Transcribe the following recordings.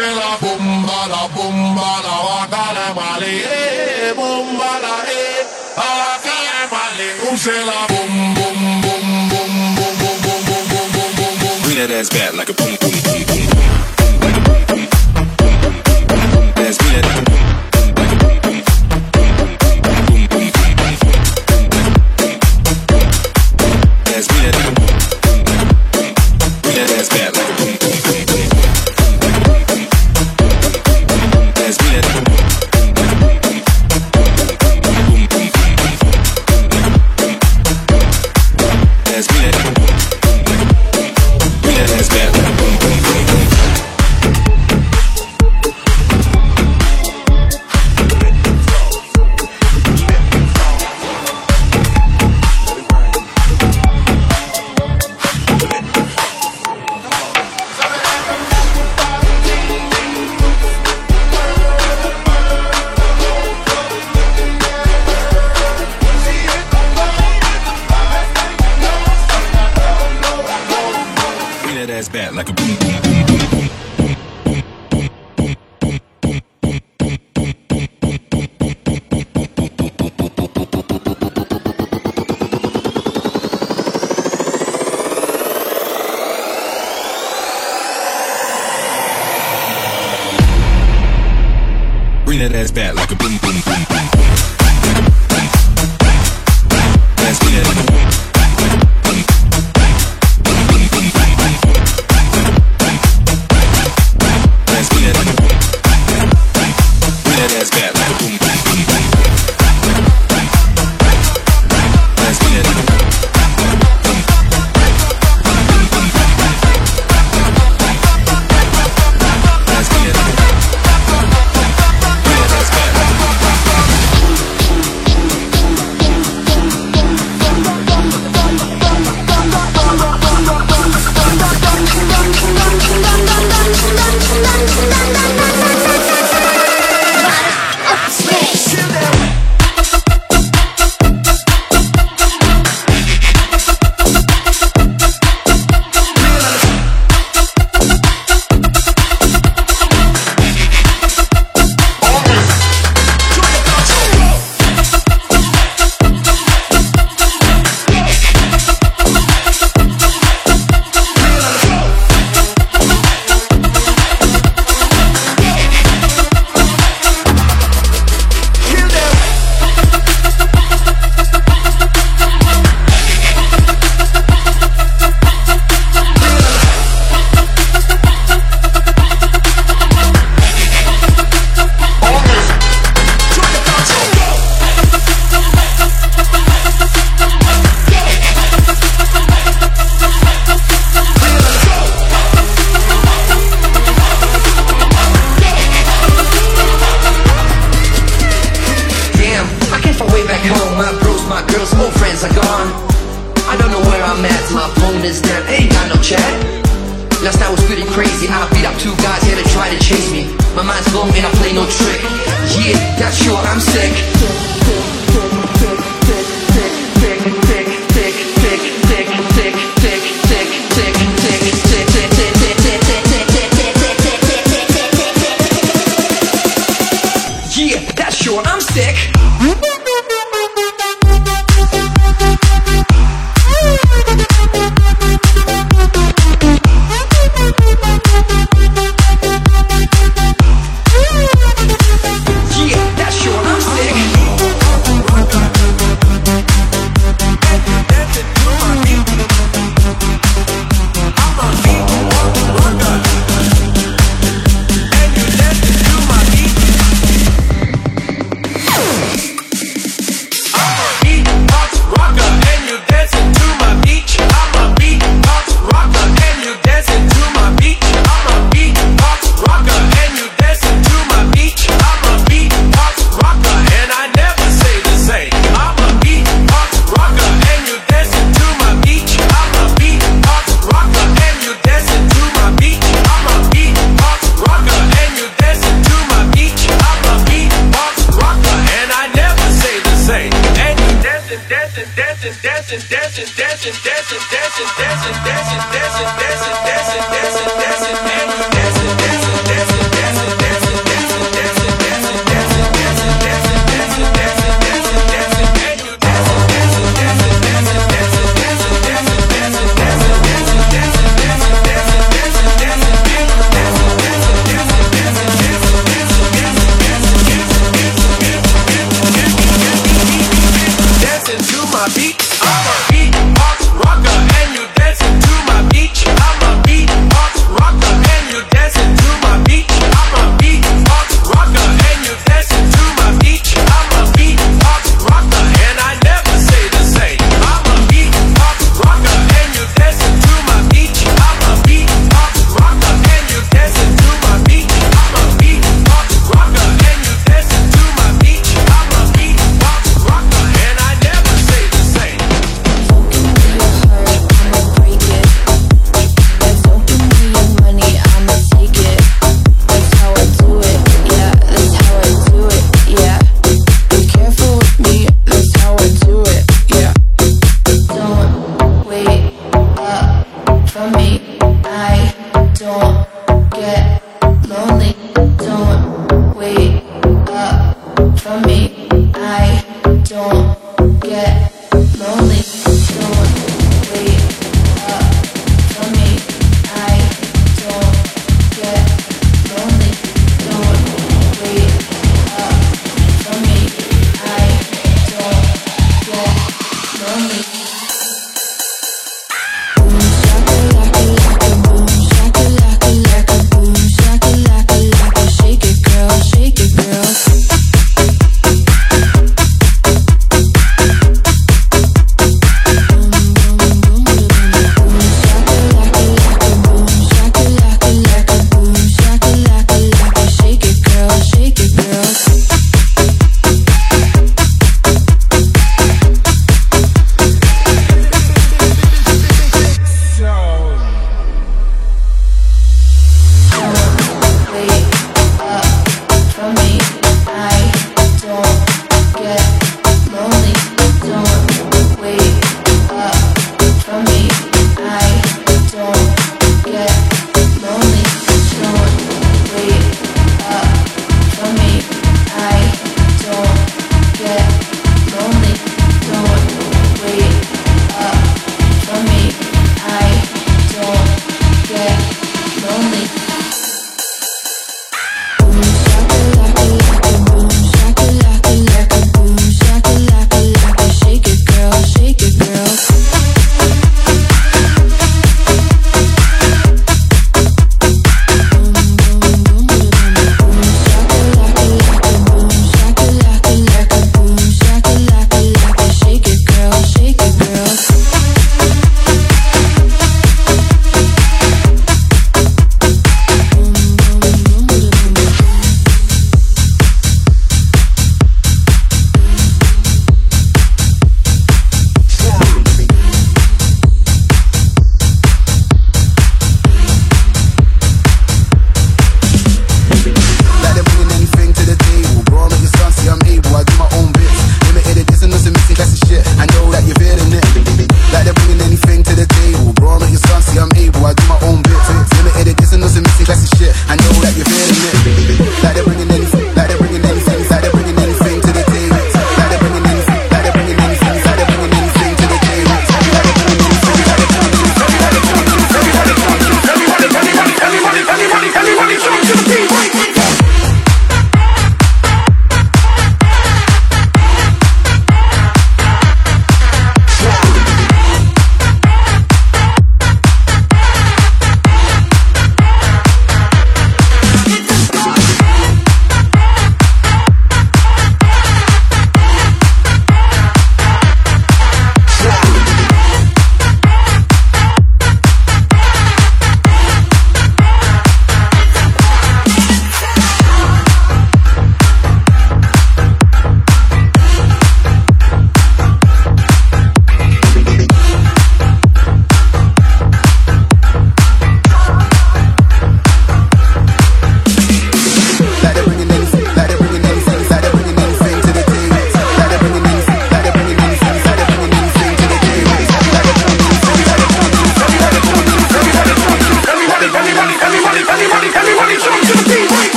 la bomba, la bomba, la vaca de Mali, eh, bomba la eh, a la calle Mali, use la bum bum bum bum bum bum bum bum bum bum bum. Bring that ass back like a boom boom boom boom.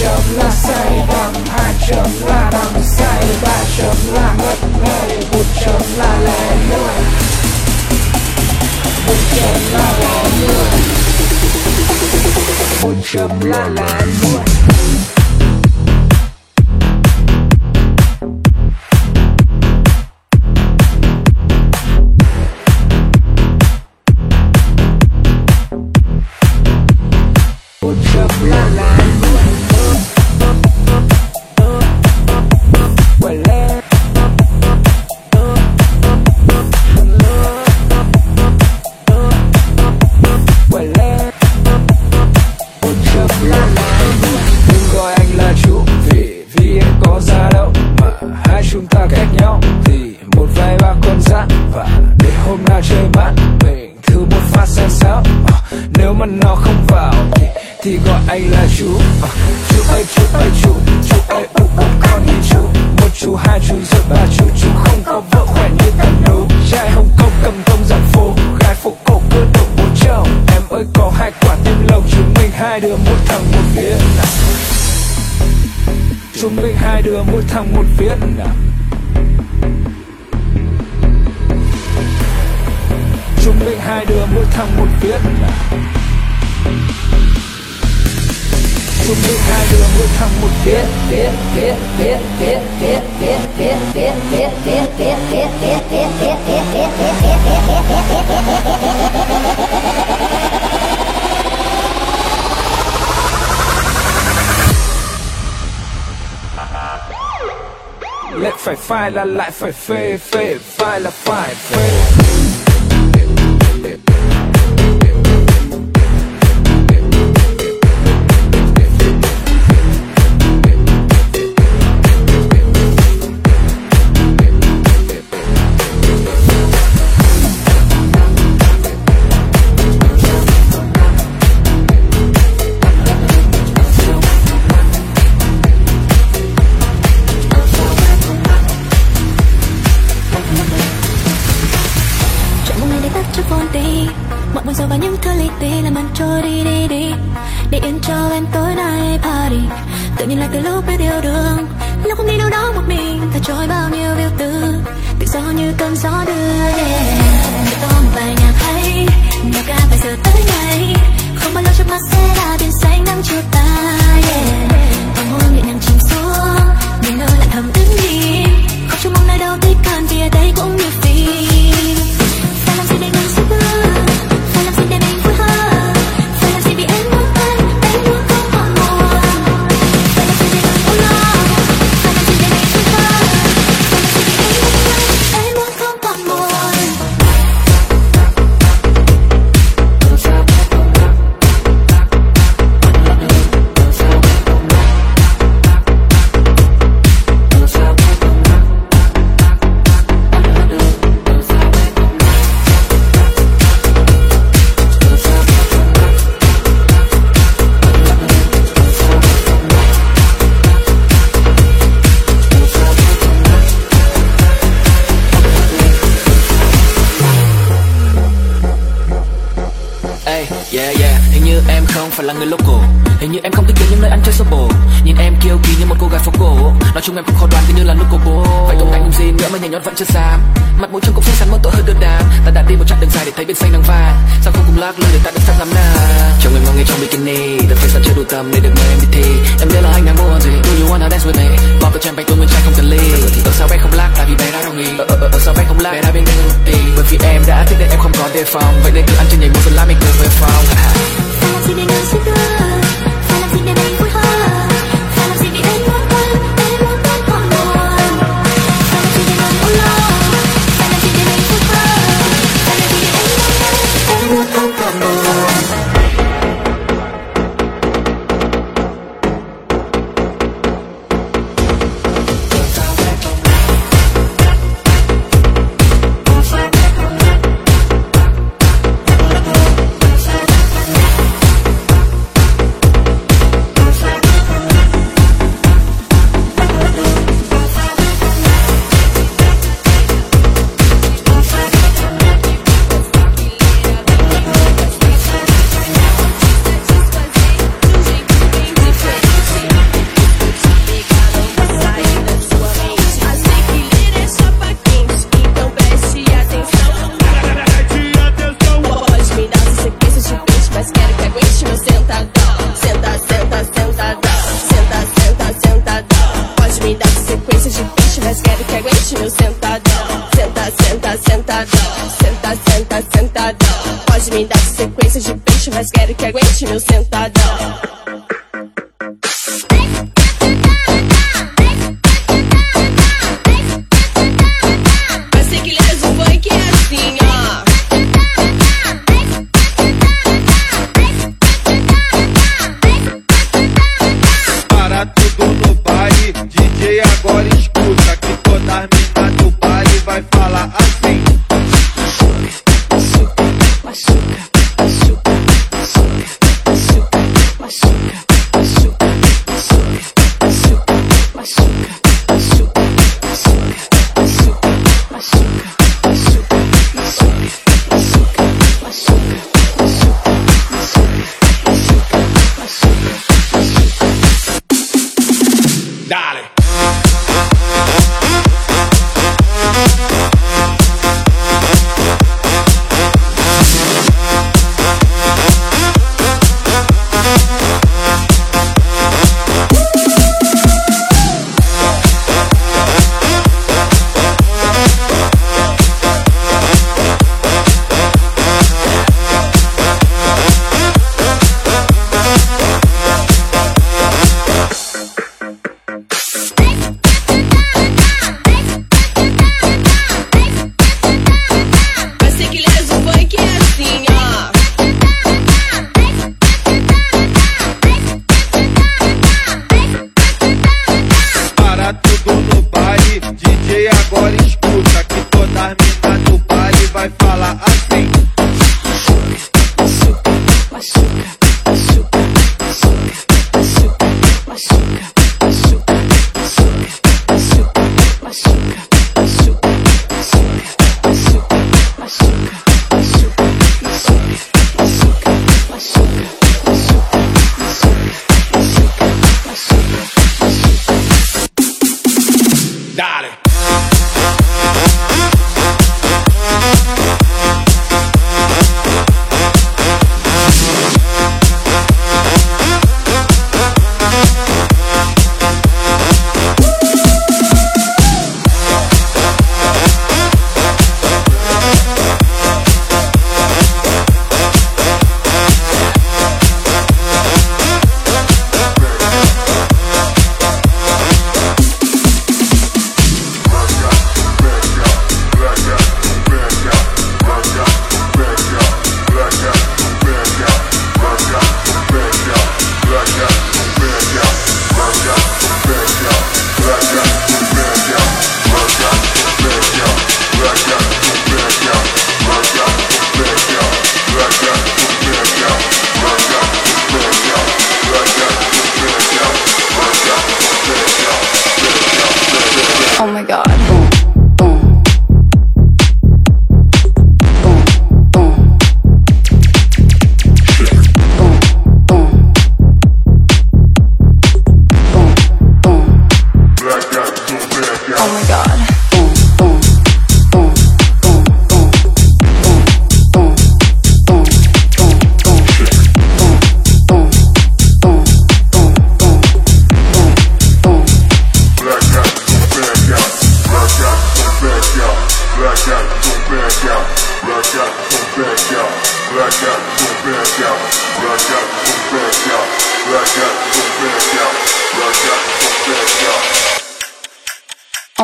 chấm là say đắm hai chấm là đắm say ba chấm là mất ngây một chấm là lẻ lưỡi một chấm là lẻ lưỡi một chấm là lẻ lưỡi 来来来，飞飞飞，飞来飞飞。飞飞飞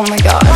Oh my god.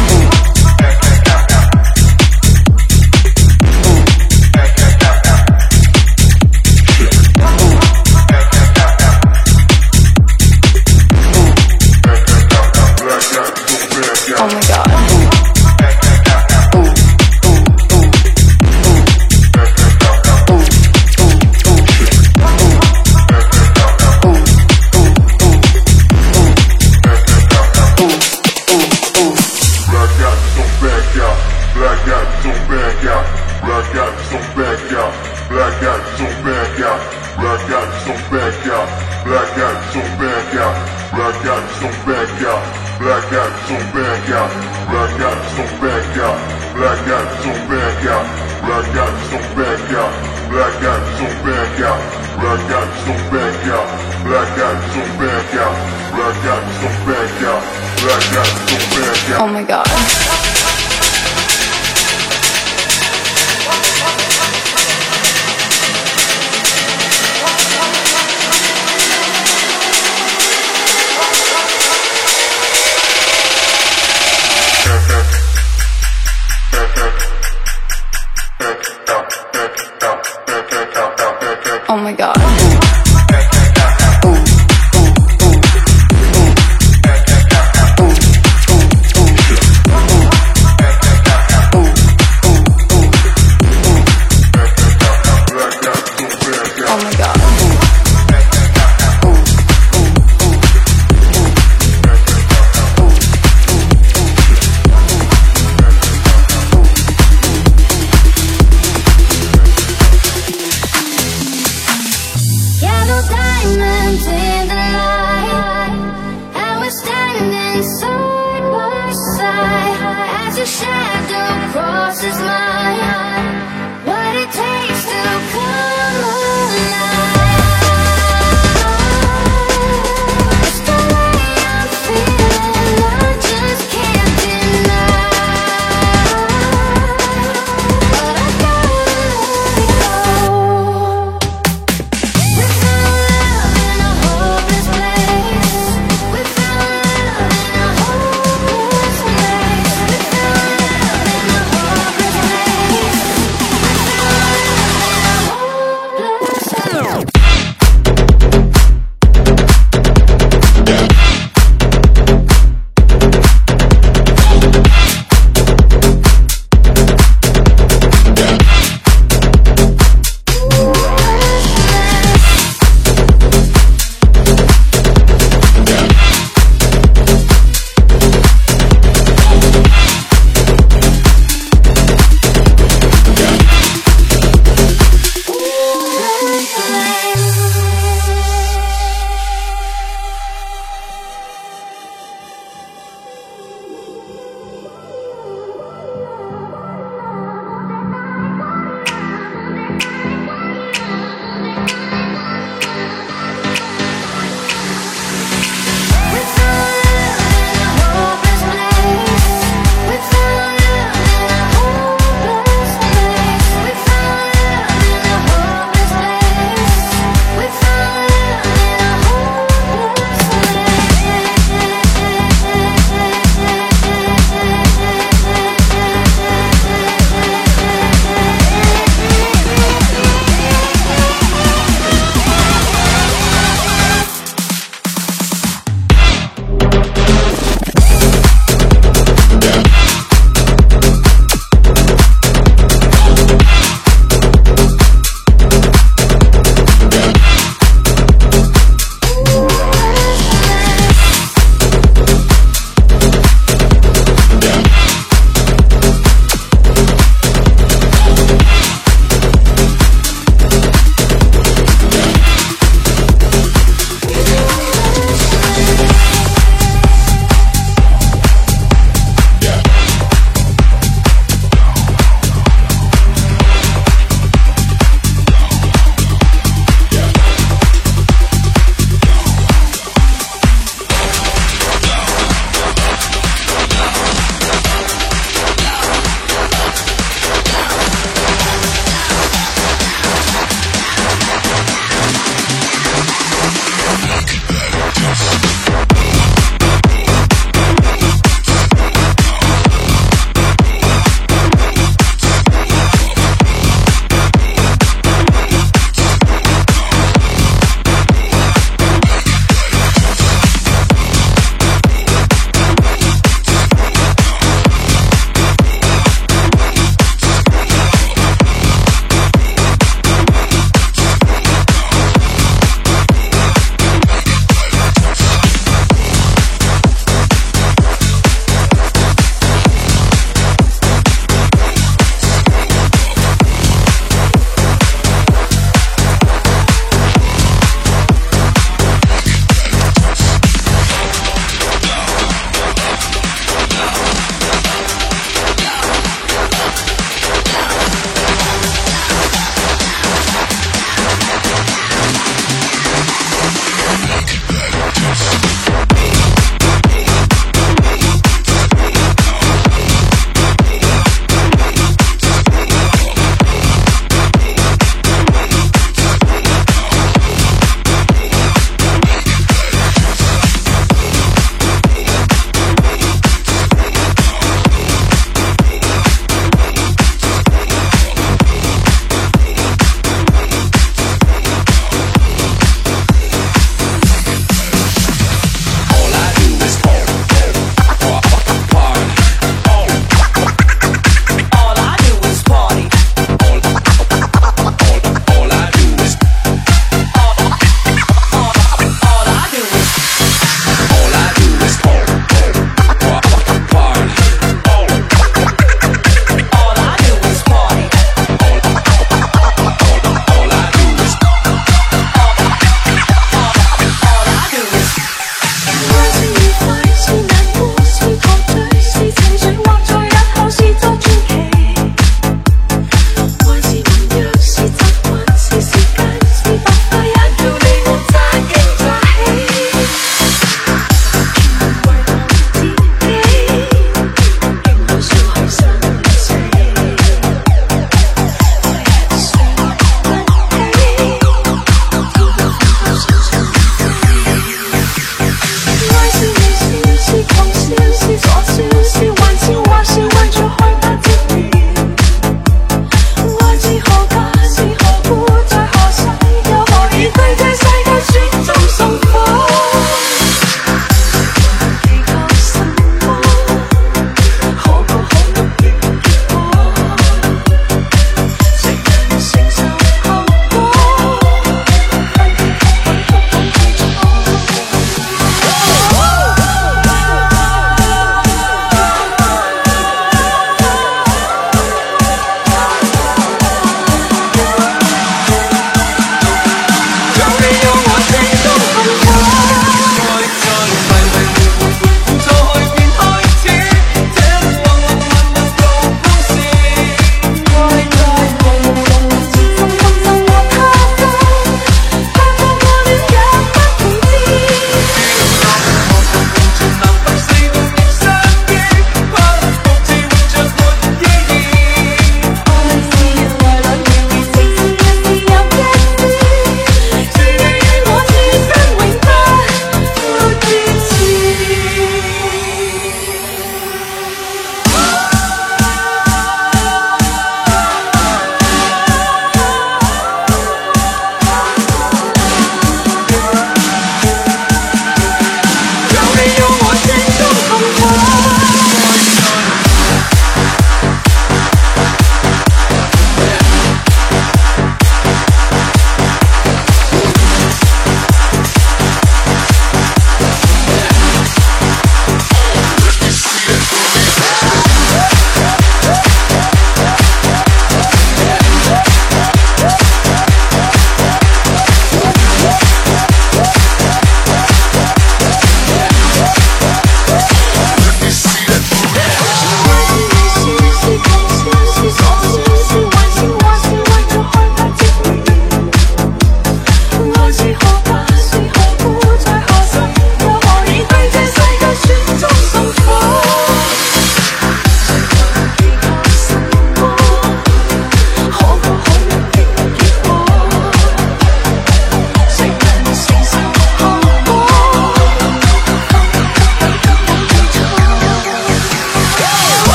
Shadow crosses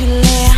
filé.